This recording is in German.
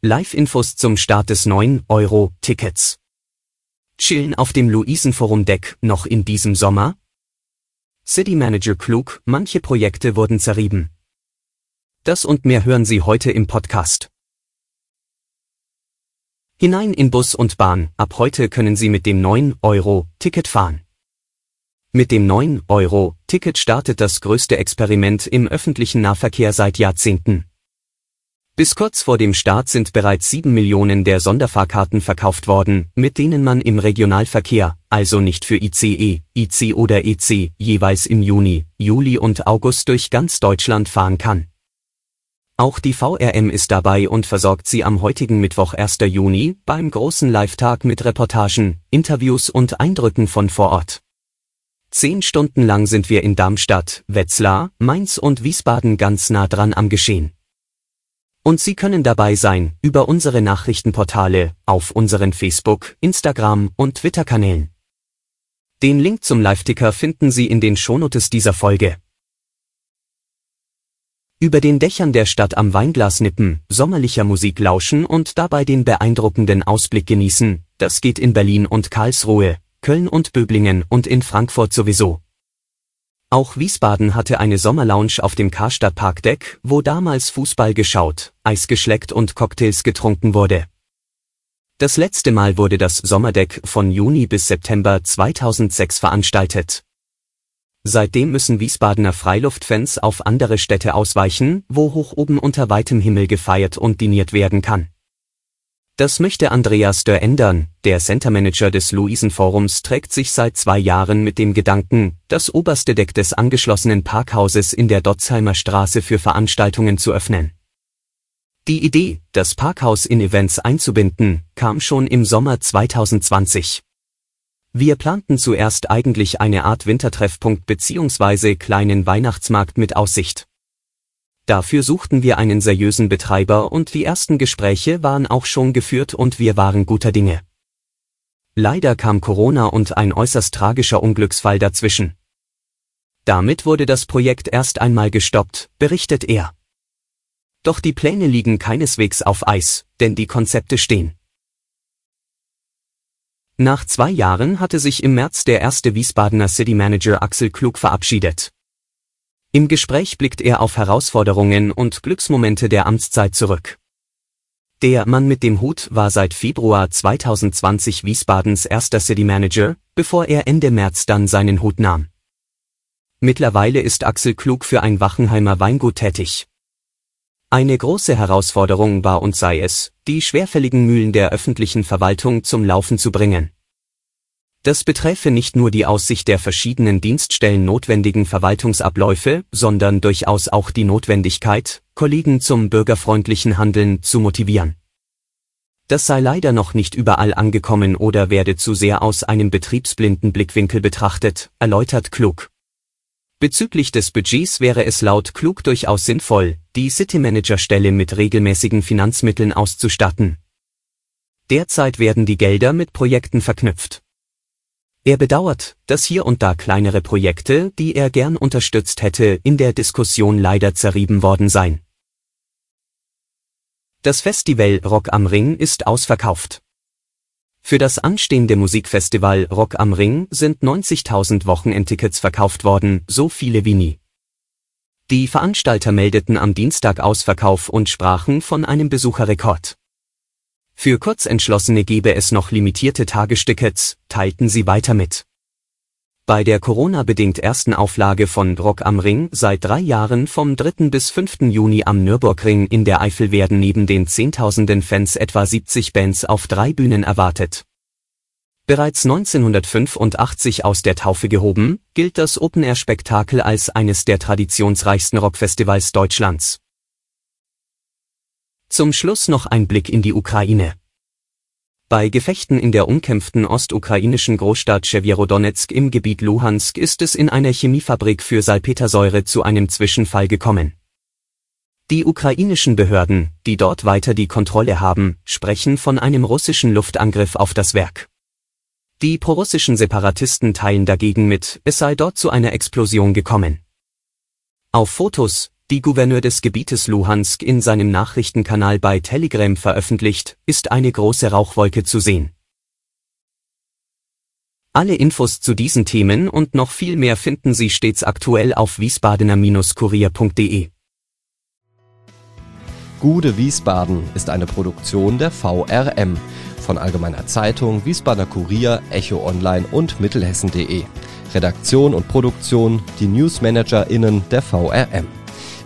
Live-Infos zum Start des 9-Euro-Tickets. Chillen auf dem Luisenforum-Deck noch in diesem Sommer? City Manager klug, manche Projekte wurden zerrieben. Das und mehr hören Sie heute im Podcast. Hinein in Bus und Bahn, ab heute können Sie mit dem 9-Euro-Ticket fahren. Mit dem 9-Euro-Ticket startet das größte Experiment im öffentlichen Nahverkehr seit Jahrzehnten. Bis kurz vor dem Start sind bereits sieben Millionen der Sonderfahrkarten verkauft worden, mit denen man im Regionalverkehr, also nicht für ICE, IC oder EC, jeweils im Juni, Juli und August durch ganz Deutschland fahren kann. Auch die VRM ist dabei und versorgt sie am heutigen Mittwoch 1. Juni beim großen Live-Tag mit Reportagen, Interviews und Eindrücken von vor Ort. Zehn Stunden lang sind wir in Darmstadt, Wetzlar, Mainz und Wiesbaden ganz nah dran am Geschehen. Und Sie können dabei sein über unsere Nachrichtenportale, auf unseren Facebook, Instagram und Twitter-Kanälen. Den Link zum Live-Ticker finden Sie in den Shownotes dieser Folge. Über den Dächern der Stadt am Weinglas nippen, sommerlicher Musik lauschen und dabei den beeindruckenden Ausblick genießen, das geht in Berlin und Karlsruhe, Köln und Böblingen und in Frankfurt sowieso. Auch Wiesbaden hatte eine Sommerlounge auf dem Karstadt Parkdeck, wo damals Fußball geschaut, Eis geschleckt und Cocktails getrunken wurde. Das letzte Mal wurde das Sommerdeck von Juni bis September 2006 veranstaltet. Seitdem müssen Wiesbadener Freiluftfans auf andere Städte ausweichen, wo hoch oben unter weitem Himmel gefeiert und diniert werden kann. Das möchte Andreas Dörr ändern. Der Centermanager des Luisenforums trägt sich seit zwei Jahren mit dem Gedanken, das oberste Deck des angeschlossenen Parkhauses in der Dotzheimer Straße für Veranstaltungen zu öffnen. Die Idee, das Parkhaus in Events einzubinden, kam schon im Sommer 2020. Wir planten zuerst eigentlich eine Art Wintertreffpunkt bzw. kleinen Weihnachtsmarkt mit Aussicht. Dafür suchten wir einen seriösen Betreiber und die ersten Gespräche waren auch schon geführt und wir waren guter Dinge. Leider kam Corona und ein äußerst tragischer Unglücksfall dazwischen. Damit wurde das Projekt erst einmal gestoppt, berichtet er. Doch die Pläne liegen keineswegs auf Eis, denn die Konzepte stehen. Nach zwei Jahren hatte sich im März der erste Wiesbadener City Manager Axel Klug verabschiedet. Im Gespräch blickt er auf Herausforderungen und Glücksmomente der Amtszeit zurück. Der Mann mit dem Hut war seit Februar 2020 Wiesbadens erster City Manager, bevor er Ende März dann seinen Hut nahm. Mittlerweile ist Axel Klug für ein Wachenheimer Weingut tätig. Eine große Herausforderung war und sei es, die schwerfälligen Mühlen der öffentlichen Verwaltung zum Laufen zu bringen. Das beträfe nicht nur die aus Sicht der verschiedenen Dienststellen notwendigen Verwaltungsabläufe, sondern durchaus auch die Notwendigkeit, Kollegen zum bürgerfreundlichen Handeln zu motivieren. Das sei leider noch nicht überall angekommen oder werde zu sehr aus einem betriebsblinden Blickwinkel betrachtet, erläutert Klug. Bezüglich des Budgets wäre es laut Klug durchaus sinnvoll, die City Manager Stelle mit regelmäßigen Finanzmitteln auszustatten. Derzeit werden die Gelder mit Projekten verknüpft. Er bedauert, dass hier und da kleinere Projekte, die er gern unterstützt hätte, in der Diskussion leider zerrieben worden seien. Das Festival Rock am Ring ist ausverkauft. Für das anstehende Musikfestival Rock am Ring sind 90.000 Wochenendtickets verkauft worden, so viele wie nie. Die Veranstalter meldeten am Dienstag Ausverkauf und sprachen von einem Besucherrekord. Für Kurzentschlossene gebe es noch limitierte Tagestickets, teilten sie weiter mit. Bei der Corona-bedingt ersten Auflage von Rock am Ring seit drei Jahren vom 3. bis 5. Juni am Nürburgring in der Eifel werden neben den Zehntausenden Fans etwa 70 Bands auf drei Bühnen erwartet. Bereits 1985 aus der Taufe gehoben, gilt das Open-Air-Spektakel als eines der traditionsreichsten Rockfestivals Deutschlands. Zum Schluss noch ein Blick in die Ukraine. Bei Gefechten in der umkämpften ostukrainischen Großstadt Chewierodonetsk im Gebiet Luhansk ist es in einer Chemiefabrik für Salpetersäure zu einem Zwischenfall gekommen. Die ukrainischen Behörden, die dort weiter die Kontrolle haben, sprechen von einem russischen Luftangriff auf das Werk. Die prorussischen Separatisten teilen dagegen mit, es sei dort zu einer Explosion gekommen. Auf Fotos, die Gouverneur des Gebietes Luhansk in seinem Nachrichtenkanal bei Telegram veröffentlicht, ist eine große Rauchwolke zu sehen. Alle Infos zu diesen Themen und noch viel mehr finden Sie stets aktuell auf wiesbadener-kurier.de. Gude Wiesbaden ist eine Produktion der VRM von Allgemeiner Zeitung, Wiesbadener Kurier, Echo Online und Mittelhessen.de. Redaktion und Produktion die NewsmanagerInnen der VRM.